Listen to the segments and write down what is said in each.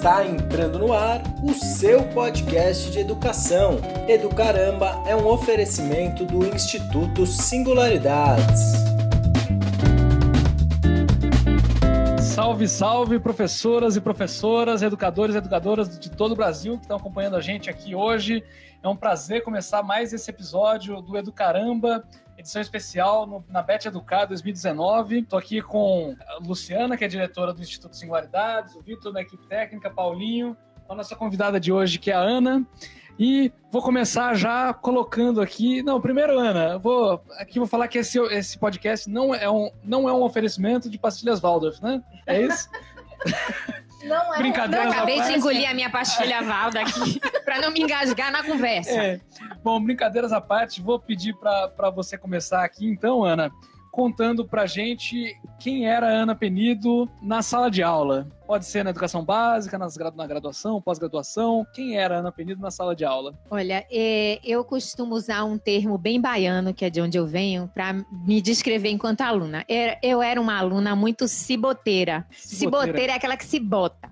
Está entrando no ar o seu podcast de educação. Educaramba é um oferecimento do Instituto Singularidades. Salve, salve, professoras e professoras, educadores e educadoras de todo o Brasil que estão acompanhando a gente aqui hoje. É um prazer começar mais esse episódio do Educaramba, edição especial no, na Bet Educar 2019. Estou aqui com a Luciana, que é diretora do Instituto Singularidades, o Vitor da equipe técnica, Paulinho, a nossa convidada de hoje, que é a Ana. E vou começar já colocando aqui. Não, primeiro, Ana, vou aqui vou falar que esse, esse podcast não é, um, não é um oferecimento de pastilhas Waldorf, né? É isso? Não é. Brincadeiras Não, à acabei de engolir a minha pastilha Valda aqui pra não me engasgar na conversa. É. Bom, brincadeiras à parte, vou pedir para você começar aqui, então, Ana, contando pra gente quem era a Ana Penido na sala de aula. Pode ser na educação básica, nas na graduação, pós-graduação. Quem era a Ana Penido na sala de aula? Olha, é, eu costumo usar um termo bem baiano, que é de onde eu venho, pra me descrever enquanto aluna. Era- Eu era uma aluna muito ciboteira. Ciboteira é aquela que se bota.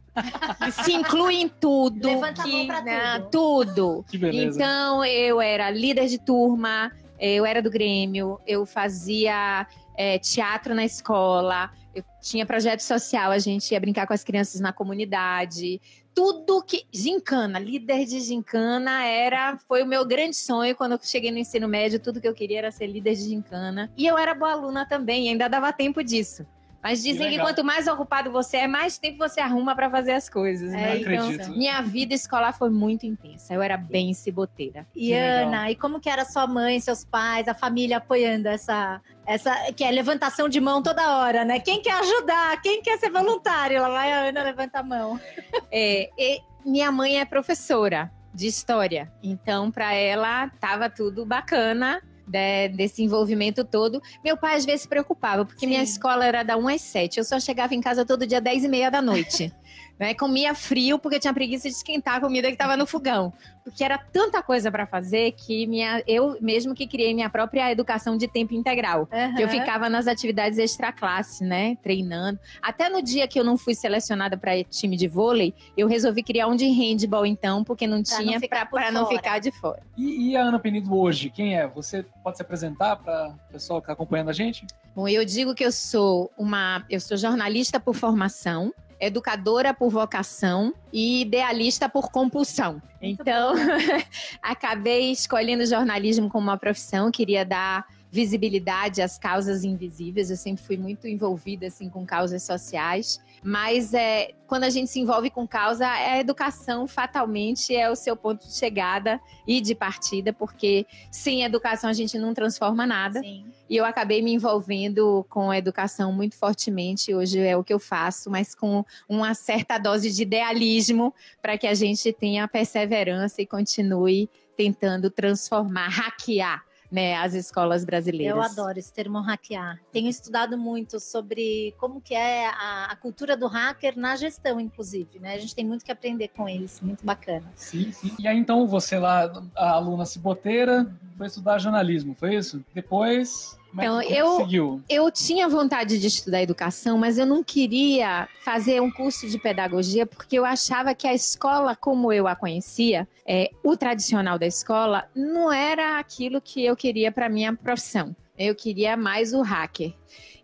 Se inclui em tudo. Levanta a que, mão pra né, tudo. tudo. Que beleza. Então, eu era líder de turma, eu era do Grêmio, eu fazia é, teatro na escola, eu tinha projeto social, a gente ia brincar com as crianças na comunidade. Tudo que. Gincana, líder de gincana era. Foi o meu grande sonho quando eu cheguei no ensino médio. Tudo que eu queria era ser líder de gincana. E eu era boa aluna também, ainda dava tempo disso. Mas dizem que, legal. quanto mais ocupado você é, mais tempo você arruma para fazer as coisas. Né? acredito. Então, minha vida escolar foi muito intensa. Eu era bem ciboteira. E Que. Ana, e como que era sua mãe, seus pais, a família apoiando essa, essa que é levantação de mão toda hora, né? Quem quer ajudar? Quem quer ser voluntário? Lá vai a Ana levanta a mão. É, e minha mãe é professora de história, então para ela tava tudo bacana. Né, desse envolvimento todo. Meu pai às vezes se preocupava, porque minha Sim. escola era da 1 às 7. Eu só chegava em casa todo dia 10 e meia da noite. Né, comia frio, porque eu tinha preguiça de esquentar a comida que estava no fogão. Porque era tanta coisa para fazer que minha, eu mesmo que criei minha própria educação de tempo integral. Que eu ficava nas atividades extra classe, né? Treinando. Até no dia que eu não fui selecionada para time de vôlei, eu resolvi criar um de handball, então, porque não Pra não tinha para não fora. ficar de fora. E, e a Ana Penido hoje, quem é? Você pode se apresentar para o pessoal que está acompanhando a gente? Bom, eu digo que eu sou uma. Eu sou jornalista por formação. Educadora por vocação e idealista por compulsão. Então, acabei escolhendo jornalismo como uma profissão, queria dar visibilidade às causas invisíveis. Eu sempre fui muito envolvida assim com causas sociais, mas é, quando a gente se envolve com causa, a educação fatalmente é o seu ponto de chegada e de partida, porque sem educação a gente não transforma nada. Sim. E eu acabei me envolvendo com a educação muito fortemente. Hoje é o que eu faço, mas com uma certa dose de idealismo para que a gente tenha perseverança e continue tentando transformar, hackear né, as escolas brasileiras. Eu adoro esse termo hackear. Tenho estudado muito sobre como que é a, a cultura do hacker na gestão, inclusive, né? A gente tem muito que aprender com eles, muito bacana. Sim, sim. E aí, então, você lá, a aluna ciboteira, foi estudar jornalismo, foi isso? Depois, Então, eu-? Eu tinha vontade de estudar educação, mas eu não queria fazer um curso de pedagogia porque eu achava que a escola, como eu a conhecia, é, o tradicional da escola, não era aquilo que eu queria para minha profissão. Eu queria mais o hacker.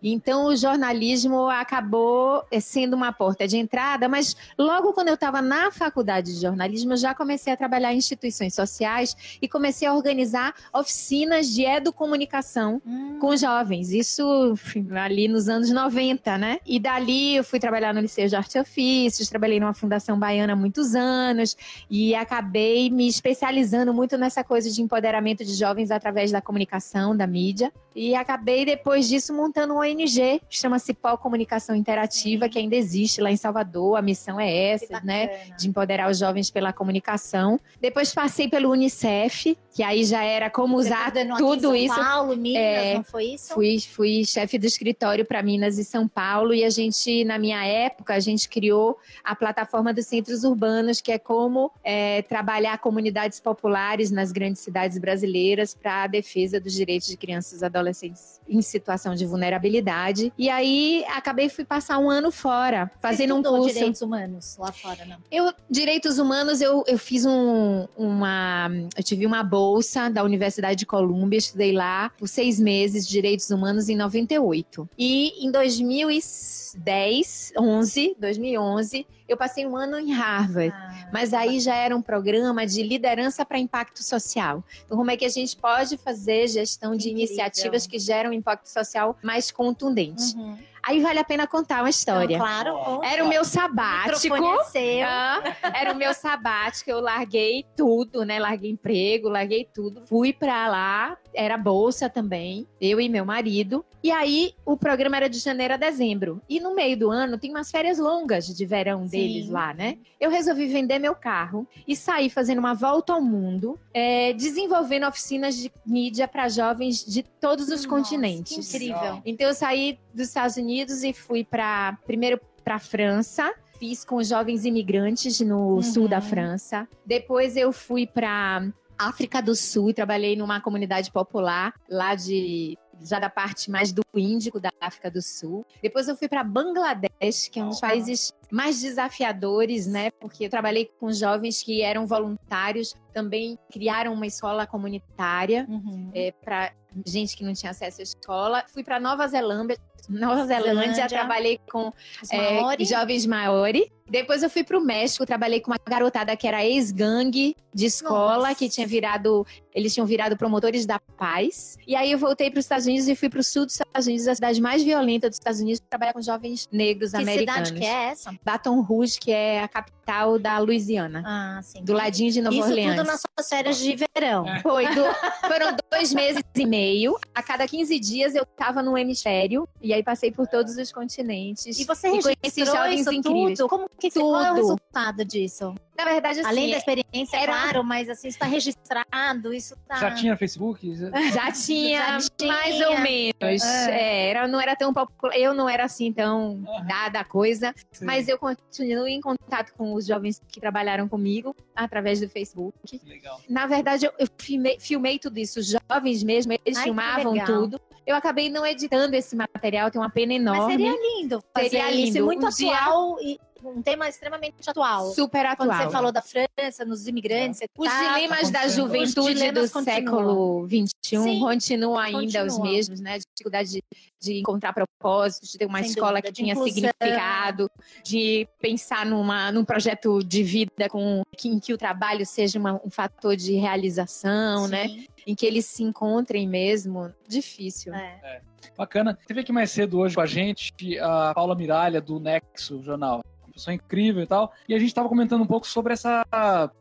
Então, o jornalismo acabou eh, sendo uma porta de entrada, mas logo quando eu estava na faculdade de jornalismo, eu já comecei a trabalhar em instituições sociais e comecei a organizar oficinas de educomunicação Hum, com jovens, isso ali nos anos 90, né? E dali eu fui trabalhar no Liceu de Arte e Ofícios, trabalhei numa fundação baiana há muitos anos e acabei me especializando muito nessa coisa de empoderamento de jovens através da comunicação, da mídia. E acabei depois disso montando um ONG, que chama-se Pó Comunicação Interativa, que ainda existe lá em Salvador. A missão é essa, né? de empoderar os jovens pela comunicação. Depois passei pelo Unicef, que aí já era como Você usar coordenou aqui em tudo São isso. Paulo, Minas, É, não foi isso? Fui, fui chefe do escritório para Minas e São Paulo e a gente, na minha época, a gente criou a plataforma dos centros urbanos, que é como é, trabalhar comunidades populares nas grandes cidades brasileiras para a defesa dos direitos de crianças e adolescentes em situação de vulnerabilidade. E aí acabei fui passar um ano fora, fazendo um curso. direitos humanos lá fora, não? Eu, direitos humanos, eu, eu fiz um, uma. Eu tive uma bolsa da Universidade de Colômbia, estudei lá por seis meses, direitos humanos, em 98. E em 2010, 11, 2011, eu passei um ano em Harvard. Ah, Mas aí já era um programa de liderança para impacto social. Então, como é que a gente pode fazer gestão de Incrível. iniciativas que geram impacto social mais contundente? Uhum. Aí vale a pena contar uma história. Então, claro. conta. Era o meu sabático. Ah, era o meu sabático, eu larguei tudo, né? Larguei emprego, larguei tudo. Fui pra lá, era bolsa também, eu e meu marido. E aí o programa era de janeiro a dezembro. E no meio do ano tem umas férias longas de verão Sim. deles lá, né? Eu resolvi vender meu carro e sair fazendo uma volta ao mundo, é, desenvolvendo oficinas de mídia para jovens de todos os Nossa, continentes. incrível. Então eu saí dos Estados Unidos e fui para primeiro para França, fiz com jovens imigrantes no Uhum. sul da França. Depois eu fui para África do Sul e trabalhei numa comunidade popular lá de já da parte mais do Índico da África do Sul. Depois eu fui para Bangladesh, que é um dos países mais desafiadores, né? Porque eu trabalhei com jovens que eram voluntários, também criaram uma escola comunitária Uhum. é, para gente que não tinha acesso à escola. Fui para Nova Zelândia, Nova Zelândia, Zelândia. trabalhei com é, Maori. jovens maori. Depois eu fui para o México, trabalhei com uma garotada que era ex-gangue de escola, Nossa. que tinha virado, eles tinham virado promotores da paz. E aí eu voltei para os Estados Unidos e fui para o sul dos Estados Unidos, a cidade mais violenta dos Estados Unidos, trabalhar com jovens negros Que americanos. cidade que é essa? Baton Rouge, que é a capital da Louisiana, Ah, sim. do ladinho de Nova Isso Orleans. tudo nas suas férias de verão. É. Foi, do- foram dois meses e meio. A cada 15 dias eu tava no hemisfério. E aí passei por todos os continentes. E você conheci registrou jovens isso incríveis. tudo? Como que você, qual é o Tudo. resultado disso? Na verdade, assim, Além da experiência, era- claro, mas assim, está registrado, isso tá... Já tinha Facebook? já tinha, Já tinha. mais ou menos. É. É, era, não era tão popular. Eu não era assim tão Aham. dada a coisa. Sim. Mas eu continuo em contato com os jovens que trabalharam comigo através do Facebook. Legal. Na verdade, eu, filmei, filmei tudo isso. Os jovens mesmo, eles Ai, filmavam tudo. Eu acabei não editando esse material, tem uma pena enorme. Mas seria lindo fazer Seria isso, lindo. e muito Um dia- atual e um tema extremamente atual. Super atual. Quando você falou da França, nos imigrantes, você Os tá- dilemas da acontecendo. juventude Os do continuam. século XXI continuam ainda os continuam. mesmos, né? Dificuldade de, de encontrar propósitos, de ter uma Sem escola dúvida, que tinha inclusão. significado, de pensar numa, num projeto de vida com, que, em que o trabalho seja uma- um fator de realização, né? Sim, Em que eles se encontrem mesmo. Difícil. é. Bacana. Teve aqui mais cedo hoje com a gente a Paula Miralha, do Nexo Jornal. Pessoa incrível e tal. E a gente estava comentando um pouco sobre essa,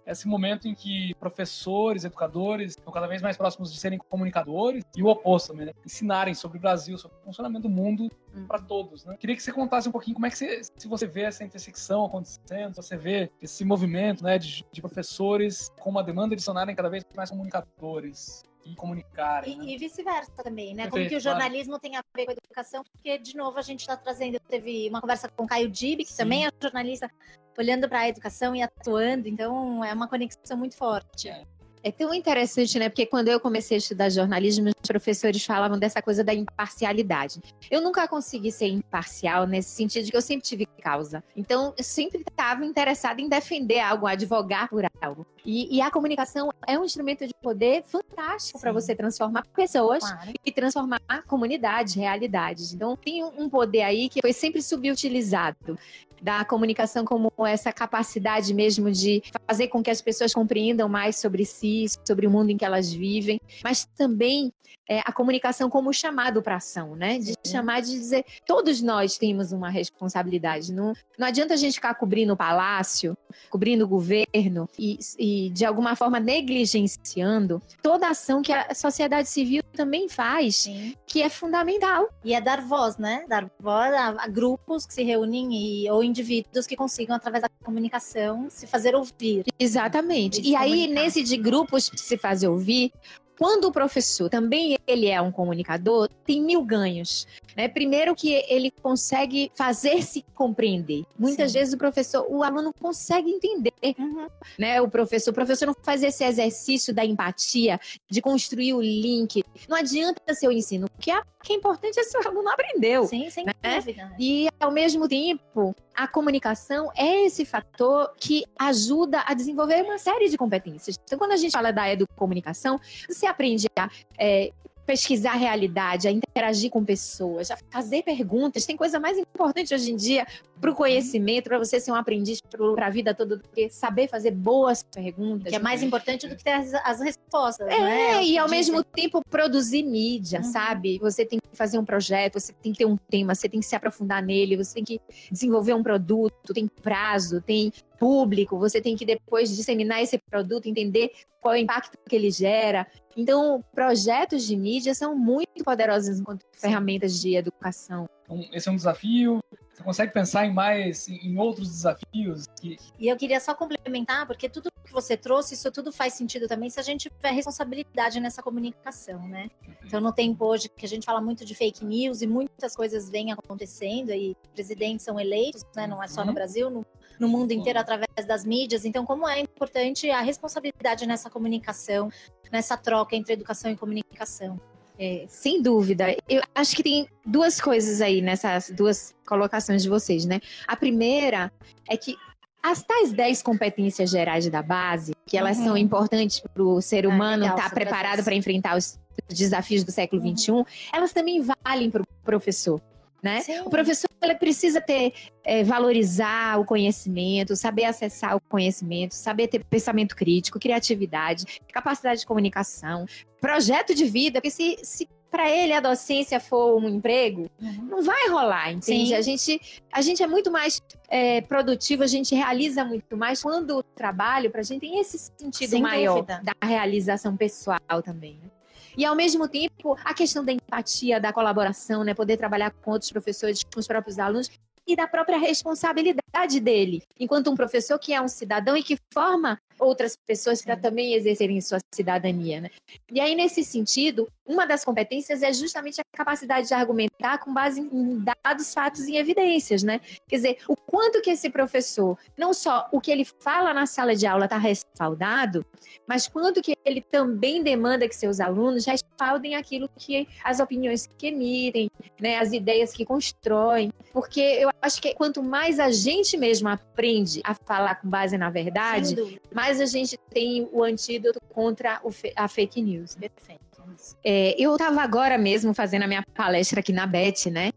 esse momento em que professores, educadores estão cada vez mais próximos de serem comunicadores e o oposto também, né? Ensinarem sobre o Brasil, sobre o funcionamento do mundo Hum. para todos, né? Queria que você contasse um pouquinho como é que você, se você vê essa intersecção acontecendo, se você vê esse movimento, né, de, de professores com uma demanda de se tornarem cada vez mais comunicadores e comunicarem, né? E, e vice-versa também, né? Como Perfeito, que o claro. jornalismo tem a ver com a educação, porque, de novo, a gente está trazendo. Teve uma conversa com o Caio Dibi, que Sim. também é jornalista, olhando para a educação e atuando, então é uma conexão muito forte. É tão interessante, né? Porque quando eu comecei a estudar jornalismo, os professores falavam dessa coisa da imparcialidade. Eu nunca consegui ser imparcial nesse sentido de que eu sempre tive causa. Então, eu sempre estava interessada em defender algo, advogar por algo. E, e a comunicação é um instrumento de poder fantástico para você transformar pessoas Claro. e transformar comunidades, realidades. Então, tem um poder aí que foi sempre subutilizado da comunicação como essa capacidade mesmo de fazer com que as pessoas compreendam mais sobre si, sobre o mundo em que elas vivem, mas também é, a comunicação como chamado para ação, né? De Sim. chamar de dizer, todos nós temos uma responsabilidade. Não, não adianta a gente ficar cobrindo o palácio, cobrindo o governo e, e, de alguma forma negligenciando toda a ação que a sociedade civil também faz, Sim. que é fundamental. E é dar voz, né? Dar voz a, a grupos que se reúnem e, ou indivíduos que consigam, através da comunicação, se fazer ouvir. Exatamente. E E aí, comunicar. nesse de grupo, grupos se fazem ouvir, quando o professor também ele é um comunicador, tem mil ganhos. Né? Primeiro que ele consegue fazer-se compreender. Muitas Sim. vezes o professor, o aluno consegue entender, Uhum. né? O professor, o professor não faz esse exercício da empatia, de construir o link. Não adianta ser o ensino. O que é, que é importante é se o aluno aprendeu. Sim, sem Né? dúvida. E, ao mesmo tempo, a comunicação é esse fator que ajuda a desenvolver uma série de competências. Então, quando a gente fala da educomunicação, você aprende a é, pesquisar a realidade, a interagir com pessoas, a fazer perguntas. Tem coisa mais importante hoje em dia para o conhecimento, para você ser um aprendiz para a vida toda, do que saber fazer boas perguntas. Que é mais importante do que ter as, as respostas, É, né? É e ao mesmo tempo produzir mídia, Uhum. sabe? Você tem que fazer um projeto, você tem que ter um tema, você tem que se aprofundar nele, você tem que desenvolver um produto, tem prazo, tem público, você tem que depois disseminar esse produto, entender qual é o impacto que ele gera. Então, projetos de mídia são muito poderosos enquanto ferramentas de educação. Então, esse é um desafio. Você consegue pensar em mais, em outros desafios? Que, E eu queria só complementar, porque tudo que você trouxe, isso tudo faz sentido também se a gente tiver responsabilidade nessa comunicação, né? Então, no tempo hoje que a gente fala muito de fake news e muitas coisas vêm acontecendo, e presidentes são eleitos, né? Não é só no Uhum. Brasil, no, no mundo inteiro, através das mídias. Então, como é importante a responsabilidade nessa comunicação, nessa troca entre educação e comunicação. É, sem dúvida. Eu acho que tem duas coisas aí nessas duas colocações de vocês, né? A primeira é que as tais 10 competências gerais da base, que elas Uhum. são importantes para o ser Ah, humano estar você preparado trouxe. para enfrentar os desafios do século Uhum. XXI, elas também valem para o professor. Né? O professor ele precisa ter é, valorizar o conhecimento, saber acessar o conhecimento, saber ter pensamento crítico, criatividade, capacidade de comunicação, projeto de vida, porque se, se para ele a docência for um emprego, Uhum. não vai rolar, entende? Sim. A gente, a gente é muito mais é, produtivo, a gente realiza muito mais quando o trabalho para a gente tem esse sentido Sem maior dúvida. da realização pessoal também. né? E ao mesmo tempo, a questão da empatia, da colaboração, né? Poder trabalhar com outros professores, com os próprios alunos e da própria responsabilidade dele, enquanto um professor que é um cidadão e que forma outras pessoas para Sim. também exercerem sua cidadania, né? E aí nesse sentido, uma das competências é justamente a capacidade de argumentar com base em dados, fatos e evidências, né? Quer dizer, o quanto que esse professor, não só o que ele fala na sala de aula está respaldado, mas quanto que ele também demanda que seus alunos respaldem aquilo que as opiniões que emitem, né, as ideias que constroem, porque eu acho que quanto mais a gente mesmo aprende a falar com base na verdade, Sem mais a gente tem o antídoto contra a fake news. Perfeito. Isso. É, eu estava agora mesmo fazendo a minha palestra aqui na BET, né?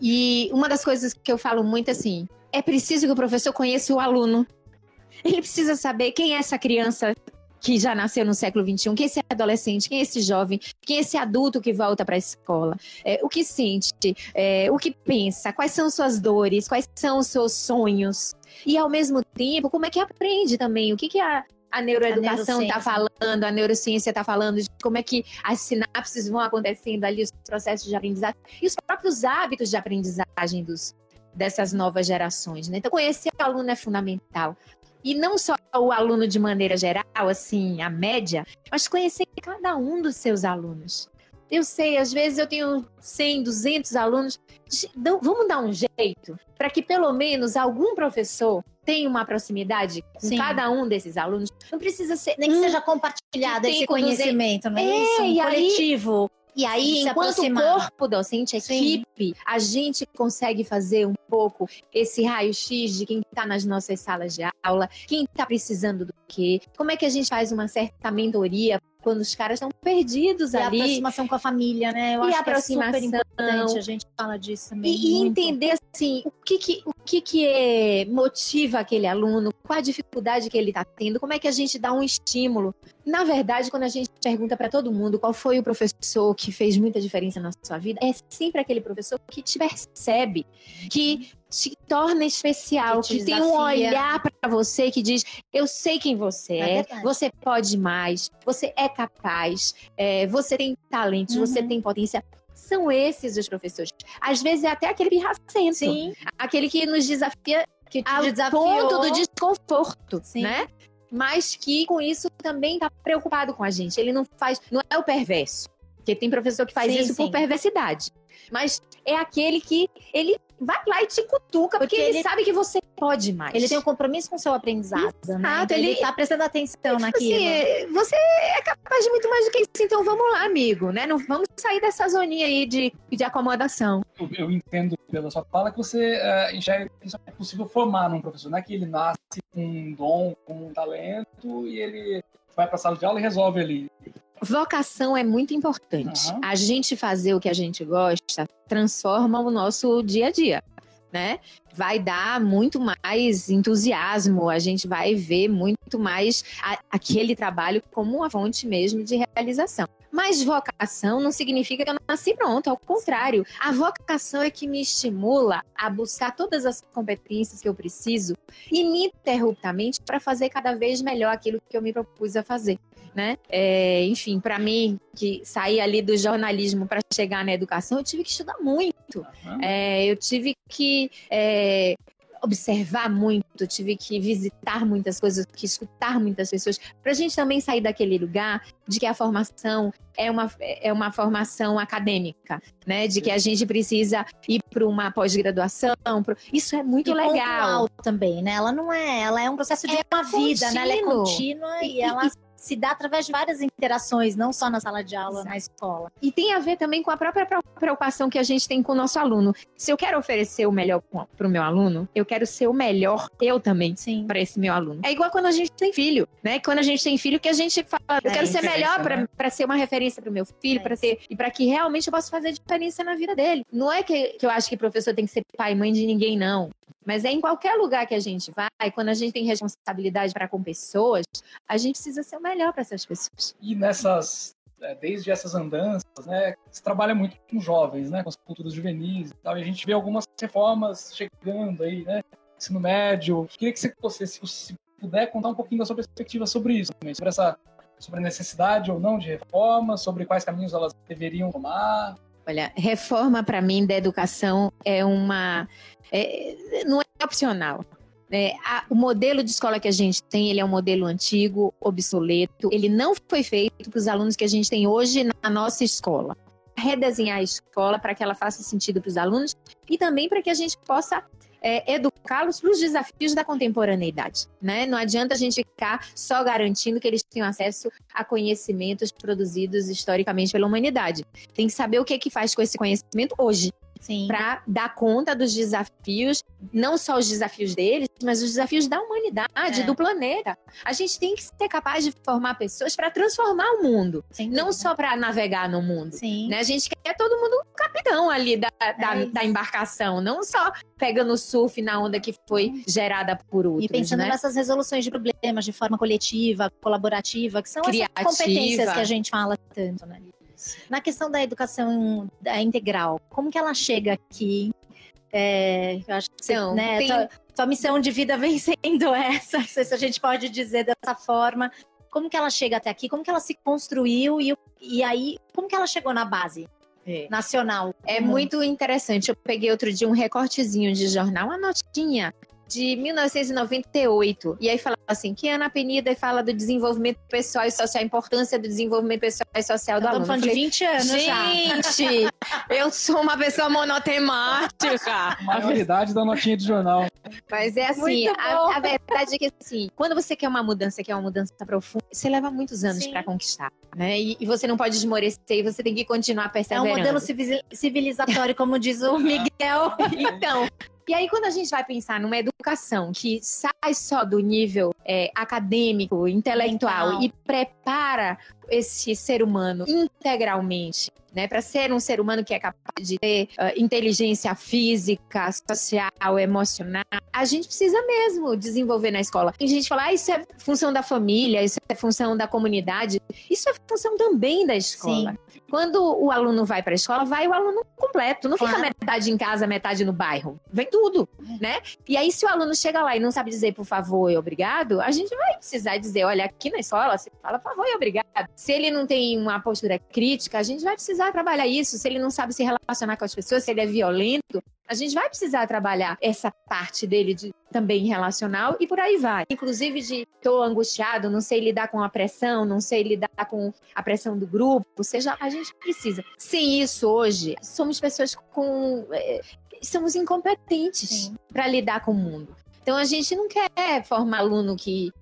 E uma das coisas que eu falo muito assim, é preciso que o professor conheça o aluno. Ele precisa saber quem é essa criança que já nasceu no século XXI, quem é esse adolescente, quem é esse jovem, quem é esse adulto que volta para a escola, é, o que sente, é, o que pensa, quais são suas dores, quais são os seus sonhos. E ao mesmo tempo, como é que aprende também? O que, que a, a neuroeducação está falando, a neurociência está falando de como é que as sinapses vão acontecendo ali, os processos de aprendizagem e os próprios hábitos de aprendizagem dos, dessas novas gerações. Né? Então, conhecer o aluno é fundamental. E não só o aluno de maneira geral, assim, a média, mas conhecer cada um dos seus alunos. Eu sei, às vezes eu tenho 100, 200 alunos. Vamos dar um jeito para que pelo menos algum professor tenha uma proximidade com Sim. cada um desses alunos. Não precisa ser Nem que um seja compartilhado que esse conhecimento, não é, É, isso? Um e aí- coletivo. E aí, se enquanto aproximar. corpo docente, Sim. equipe, a gente consegue fazer um pouco esse raio-x de quem está nas nossas salas de aula, quem está precisando do quê, como é que a gente faz uma certa mentoria quando os caras estão perdidos E a ali. aproximação com a família, né? Eu E acho que é super importante. A gente fala disso também. E, e entender assim, o que que, o que, que é, motiva aquele aluno, qual a dificuldade que ele está tendo, como é que a gente dá um estímulo. Na verdade, quando a gente pergunta para todo mundo qual foi o professor que fez muita diferença na sua vida, é sempre aquele professor que te percebe, que te torna especial, Que te que, tem um olhar para você que diz: Eu sei quem você É é, você pode mais, você é capaz, é, você tem talentos, você Uhum. tem potência. São esses os professores. Às vezes é até aquele pirracento. Sim, Aquele que nos desafia que te ao desafiou. ponto do desconforto, Sim. né? mas que com isso também está preocupado com a gente. Ele não faz, não é o perverso. Porque tem professor que faz Sim, isso sim. por perversidade. Mas é aquele que ele vai lá e te cutuca, porque, Porque ele, ele- sabe que você pode mais. Ele tem um compromisso com o seu aprendizado, né? Exato, Então, ele, ele- tá prestando atenção Tipo naquilo. assim, você é capaz de muito mais do que isso, então vamos lá, amigo, né? Não vamos sair dessa zoninha aí de, de acomodação. Eu, eu entendo pela sua fala que você eh, enxerga que isso é possível formar num professor, não é que ele nasce com um dom, com um talento e ele vai para a sala de aula e resolve ali. Vocação é muito importante. Aham. A gente fazer o que a gente gosta transforma o nosso dia a dia, né? Vai dar muito mais entusiasmo, a gente vai ver muito mais a- aquele trabalho como uma fonte mesmo de realização. Mas vocação não significa que eu nasci pronto, ao contrário. A vocação é que me estimula a buscar todas as competências que eu preciso ininterruptamente para fazer cada vez melhor aquilo que eu me propus a fazer né? É, enfim, para mim, que sair ali do jornalismo para chegar na educação, eu tive que estudar muito. Aham. É, eu tive que é, observar muito, tive que visitar muitas coisas, que escutar muitas pessoas, para a gente também sair daquele lugar de que a formação é uma, é uma formação acadêmica, né? De que a gente precisa ir para uma pós-graduação. pro- Isso é muito e legal. também, né? Ela não é, ela é um processo de É uma vida, né? Ela é contínua e, E- ela se dá através de várias interações, não só na sala de aula, Exato. na escola. E tem a ver também com a própria preocupação que a gente tem com o nosso aluno. Se eu quero oferecer o melhor para o meu aluno, eu quero ser o melhor eu também para esse meu aluno. É igual quando a gente tem filho, né? Quando a gente tem filho que a gente fala, eu É, quero ser melhor para né? para ser uma referência para o meu filho, É para ter e para que realmente eu possa fazer diferença na vida dele. Não é que, que eu acho que professor tem que ser pai e mãe de ninguém não. Mas é em qualquer lugar que a gente vai, quando a gente tem responsabilidade para com pessoas, a gente precisa ser o melhor para essas pessoas. E nessas, eh, desde essas andanças, né, você trabalha muito com jovens, né, com as culturas juvenis e tal, e a gente vê algumas reformas chegando aí, né, ensino médio. Queria que você, se você puder contar um pouquinho da sua perspectiva sobre isso, sobre essa sobre a necessidade ou não de reforma, sobre quais caminhos elas deveriam tomar. Olha, reforma para mim da educação é uma. é- não é opcional. É, a- o modelo de escola que a gente tem, ele é um modelo antigo, obsoleto. Ele não foi feito para os alunos que a gente tem hoje na nossa escola. Redesenhar a escola para que ela faça sentido para os alunos e também para que a gente possa é, educá-los para os desafios da contemporaneidade. Né? Não adianta a gente ficar só garantindo que eles tenham acesso a conhecimentos produzidos historicamente pela humanidade. Tem que saber o que é que faz com esse conhecimento hoje. Para dar conta dos desafios, não só os desafios deles, mas os desafios da humanidade, É. do planeta. A gente tem que ser capaz de formar pessoas para transformar o mundo, não só para navegar no mundo. Sim. Né? A gente quer todo mundo um capitão ali da, da, É da embarcação, não só pegando surf na onda que foi gerada por outros. E pensando né? nessas resoluções de problemas de forma coletiva, colaborativa, que são Criativa. essas competências que a gente fala tanto, né? Na questão da educação integral, como que ela chega aqui? É, eu acho que você, Então, né, tem- tua, tua missão de vida vem sendo essa, não sei se a gente pode dizer dessa forma. Como que ela chega até aqui? Como que ela se construiu e, e aí, como que ela chegou na base É. nacional? É muito interessante. Eu peguei outro dia um recortezinho de jornal, uma notinha de 1998. E aí falava assim, que Ana Penida fala do desenvolvimento pessoal e social, a importância do desenvolvimento pessoal e social do Estamos aluno. falando Eu de 20 anos falei, já. gente, eu sou uma pessoa monotemática. Maioridade da notinha de jornal. Mas é assim, a, a verdade é que assim, quando você quer uma mudança, quer uma mudança profunda, você leva muitos anos para conquistar, né? E, e você não pode esmorecer, e você tem que continuar É um perseverando. modelo civili- civilizatório, como diz o Miguel. Então, e aí quando a gente vai pensar numa educação que sai só do nível é, acadêmico, intelectual Mental. e prepara esse ser humano integralmente, né, para ser um ser humano que é capaz de ter ah, inteligência física, social, emocional, a gente precisa mesmo desenvolver na escola. Tem gente que fala, ah, isso é função da família, isso é função da comunidade, isso é função também da escola. Quando o aluno vai para a escola, vai o aluno completo. Não fica Claro. metade em casa, metade no bairro. Vem tudo, né? E aí, se o aluno chega lá e não sabe dizer por favor e obrigado, a gente vai precisar dizer: olha, aqui na escola você fala por favor e obrigado. Se ele não tem uma postura crítica, a gente vai precisar trabalhar isso. Se ele não sabe se relacionar com as pessoas, se ele é violento, a gente vai precisar trabalhar essa parte dele de, também relacional e por aí vai. Inclusive de tô angustiado, não sei lidar com a pressão, não sei lidar com a pressão do grupo, seja, a gente precisa. Sem isso hoje, somos pessoas com é, somos incompetentes para lidar com o mundo. Então a gente não quer formar aluno que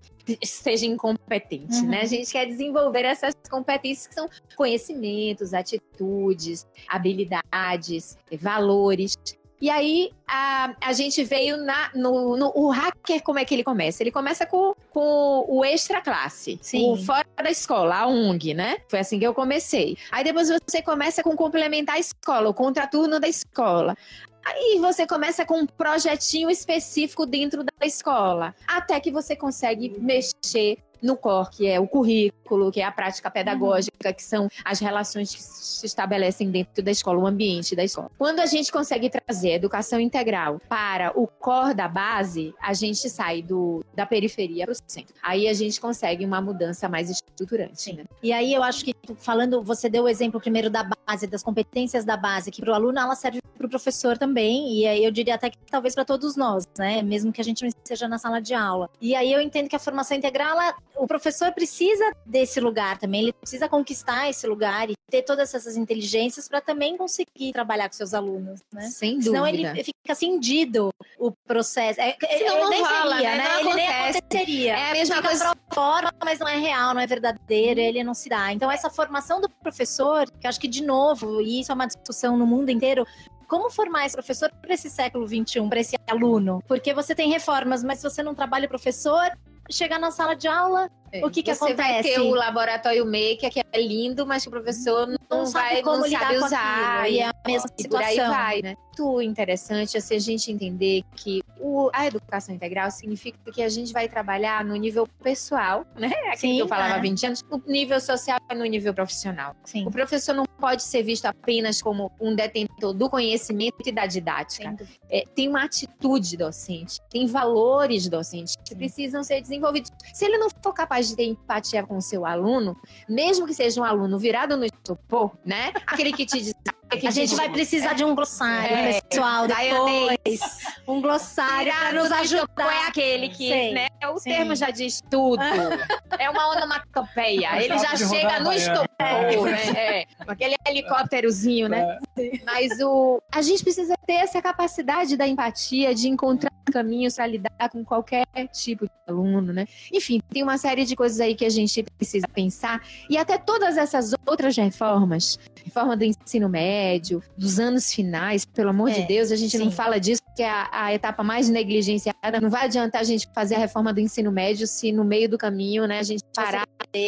seja incompetente, uhum. né? A gente quer desenvolver essas competências que são conhecimentos, atitudes, habilidades, valores. E aí a, a gente veio na, no, no, O hacker, como é que ele começa? Ele começa com, com o extra classe, Sim. o fora da escola, a ONG, né? Foi assim que eu comecei. Aí depois você começa com complementar a escola, o contraturno da escola. Aí você começa com um projetinho específico dentro da escola, até que você consegue mexer no core, que é o currículo, que é a prática pedagógica, que são as relações que se estabelecem dentro da escola, o ambiente da escola. Quando a gente consegue trazer educação integral para o core da base, a gente sai do, da periferia para o centro. Aí a gente consegue uma mudança mais estruturante. Né? E aí eu acho que, falando, você deu o exemplo primeiro da base, das competências da base, que para o aluno ela serve para o professor também, e aí eu diria até que talvez para todos nós, né? Mesmo que a gente não esteja na sala de aula. E aí eu entendo que a formação integral, ela, o professor precisa desse lugar também, ele precisa conquistar esse lugar e ter todas essas inteligências para também conseguir trabalhar com seus alunos, né? Sem dúvida. Senão ele fica cindido o processo. É, Senão não nem rola, seria, né? né? ele nem aconteceria. É a mesma fica coisa. Forma, mas não é real, não é verdadeiro, ele não se dá. Então essa formação do professor, que eu acho que de novo, e isso é uma discussão no mundo inteiro, como formar esse professor para esse século XXI, para esse aluno? Porque você tem reformas, mas se você não trabalha o professor, chegar na sala de aula, é. o que, que você acontece? Vai ter o laboratório maker, que é lindo, mas o professor não, não vai como não sabe usar. E é a mesma e situação. por aí vai, né? Muito interessante assim, a gente entender que o, a educação integral significa que a gente vai trabalhar no nível pessoal, né? Aquilo Sim, que eu falava há é. 20 anos, no nível social e no nível profissional. Sim. O professor não pode ser visto apenas como um detentor do conhecimento e da didática. É, tem uma atitude docente, tem valores docentes que Sim. precisam ser desenvolvidos. Se ele não for capaz de ter empatia com o seu aluno, mesmo que seja um aluno virado no estopor, né? Aquele que te diz a gente vai precisar de um glossário, é, pessoal, depois. Um glossário para nos ajudar. É aquele que, né? O Sim. termo já diz tudo. é uma onomatopeia. Ele já chega no estopor, né? É. Aquele helicópterozinho, né? É. Mas o, a gente precisa ter essa capacidade da empatia, de encontrar caminhos para lidar com qualquer tipo de aluno, né? Enfim, tem uma série de coisas aí que a gente precisa pensar. E até todas essas outras reformas, reforma do ensino médio, dos anos finais, pelo amor é, de Deus, a gente sim. não fala disso, porque é a, a, etapa mais negligenciada. Não vai adiantar a gente fazer a reforma do ensino médio se no meio do caminho, né, a gente parar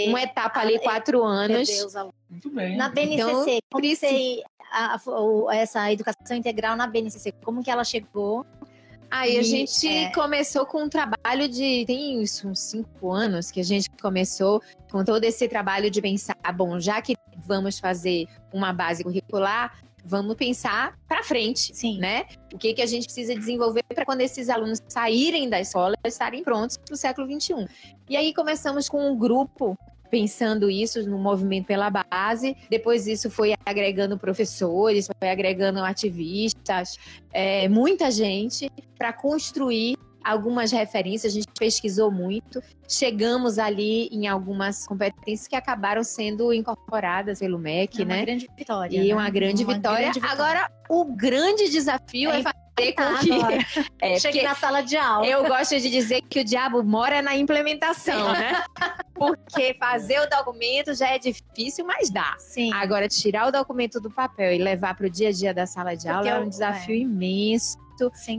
uma etapa ali, quatro anos. Meu Deus, Muito bem. Na BNCC, então, como você, a, a, essa educação integral na BNCC, como que ela chegou? Aí a gente é... começou com um trabalho de. Tem isso, uns cinco anos que a gente começou com todo esse trabalho de pensar, bom, já que vamos fazer uma base curricular, vamos pensar para frente, Sim. né? O que, que a gente precisa desenvolver para quando esses alunos saírem da escola estarem prontos para o século XXI. E aí começamos com um grupo pensando isso no movimento pela base. Depois isso foi agregando professores, foi agregando ativistas, é, muita gente para construir algumas referências, a gente pesquisou muito, chegamos ali em algumas competências que acabaram sendo incorporadas pelo MEC, é uma né? Grande vitória, e né? uma, grande, uma vitória. grande vitória. Agora, o grande desafio é, é fazer com que. É, Chegue na sala de aula. Eu gosto de dizer que o diabo mora na implementação, né? Porque fazer o documento já é difícil, mas dá. Sim. Agora, tirar o documento do papel e levar para o dia a dia da sala de Porque aula é um desafio é. imenso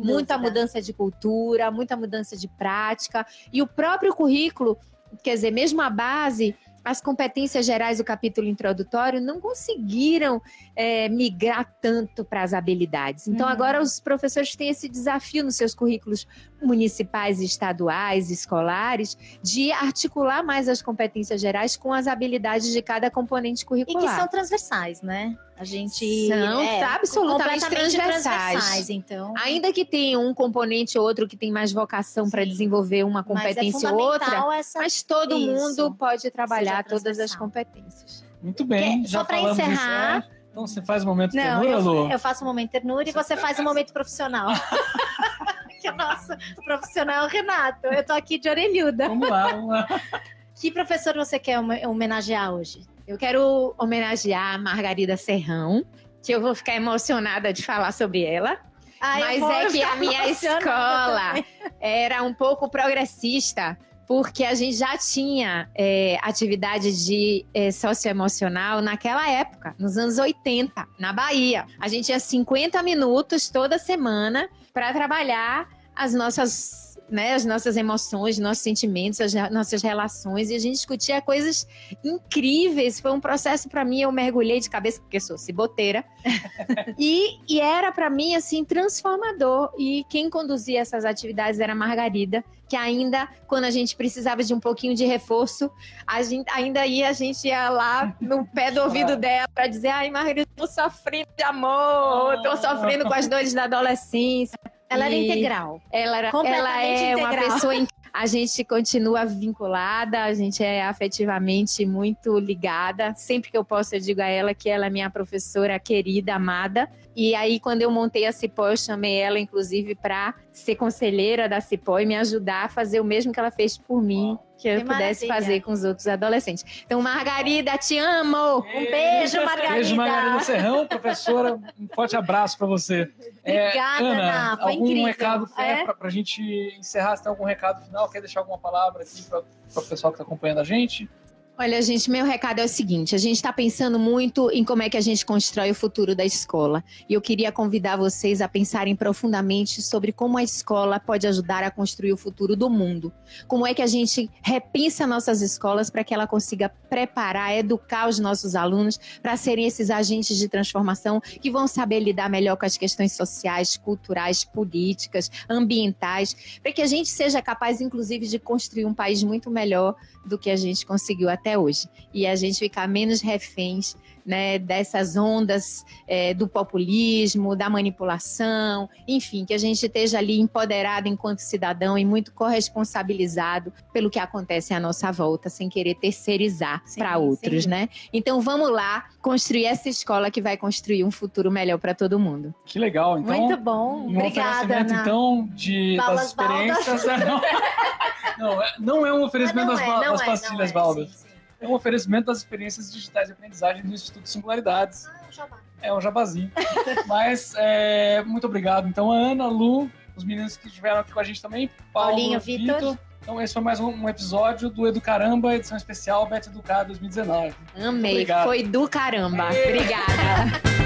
muita mudança de cultura, muita mudança de prática. E o próprio currículo, quer dizer, mesmo a base, as competências gerais do capítulo introdutório não conseguiram é, migrar tanto para as habilidades. Então, uhum. agora os professores têm esse desafio nos seus currículos municipais, estaduais, escolares, de articular mais as competências gerais com as habilidades de cada componente curricular. E que são transversais, né? A gente São é, tá absolutamente completamente transversais. então. Ainda que tenha um componente ou outro que tem mais vocação para desenvolver uma é competência ou outra, fundamental essa mas todo Isso. mundo pode trabalhar todas as competências. Muito bem, Que- já só falamos encerrar- disso. né? Então você faz o momento Não, ternura, eu, Lu? eu faço um momento ternura e você faz um momento profissional. que o nosso profissional é o Renato. Eu tô aqui de orelhuda. Vamos lá, vamos lá. Que professor você quer home- homenagear hoje? Eu quero homenagear a Margarida Serrão, que eu vou ficar emocionada de falar sobre ela. Ah, eu Mas vou é que a minha escola também. era um pouco progressista, porque a gente já tinha é, atividade de é, socioemocional naquela época, nos anos 80, na Bahia. A gente tinha 50 minutos toda semana para trabalhar as nossas. Né, as nossas emoções, nossos sentimentos, as nossas relações, e a gente discutia coisas incríveis. Foi um processo para mim, eu mergulhei de cabeça, porque sou ciboteira, e, e era para mim assim transformador. E quem conduzia essas atividades era a Margarida, que ainda quando a gente precisava de um pouquinho de reforço, a gente ainda ia a gente ia lá no pé do ouvido dela para dizer: "Ai, Margarida, tô sofrendo de amor, tô sofrendo com as dores da adolescência". Ela era E integral. Ela, era, ela é uma integral. pessoa. in- A gente continua vinculada, a gente é afetivamente muito ligada. Sempre que eu posso, eu digo a ela que ela é minha professora querida, amada. E aí, quando eu montei a Cipó, eu chamei ela, inclusive, para ser conselheira da Cipó e me ajudar a fazer o mesmo que ela fez por mim, que eu Que pudesse maravilha. fazer com os outros adolescentes. Então, Margarida, te amo! Um beijo, Margarida. Beijo, Margarida Serrão, professora. Um forte abraço para você. É, Obrigada, Ana, Ana, foi algum incrível. recado É? para a gente encerrar? Você tem algum recado final? Quer deixar alguma palavra aqui para o pessoal que está acompanhando a gente? Olha, gente, meu recado é o seguinte: a gente está pensando muito em como é que a gente constrói o futuro da escola. E eu queria convidar vocês a pensarem profundamente sobre como a escola pode ajudar a construir o futuro do mundo. Como é que a gente repensa nossas escolas para que ela consiga preparar, educar os nossos alunos para serem esses agentes de transformação que vão saber lidar melhor com as questões sociais, culturais, políticas, ambientais, para que a gente seja capaz, inclusive, de construir um país muito melhor do que a gente conseguiu até hoje. E a gente ficar menos reféns né, dessas ondas é, do populismo, da manipulação, enfim, que a gente esteja ali empoderado enquanto cidadão e muito corresponsabilizado pelo que acontece à nossa volta, sem querer terceirizar Sim, para outros, dúvida. né? Então vamos lá construir essa escola que vai construir um futuro melhor para todo mundo. Que legal. Então, Muito bom. um Obrigada, oferecimento, Ana. então, de, das Balas Baldas. experiências. Não, não, é- não é um oferecimento das, é, não das é, pastilhas, é, Valdas. É um oferecimento das experiências digitais de aprendizagem do Instituto Singularidades. Ah, já vai. É um jabazinho. Mas, é, muito obrigado. Então, a Ana, Lu, os meninos que estiveram aqui com a gente também, Paulo, Paulinho, Vitor. Então, esse foi mais um, um episódio do Educaramba, edição especial Beta Educar 2019. Amei, foi do caramba. Obrigada.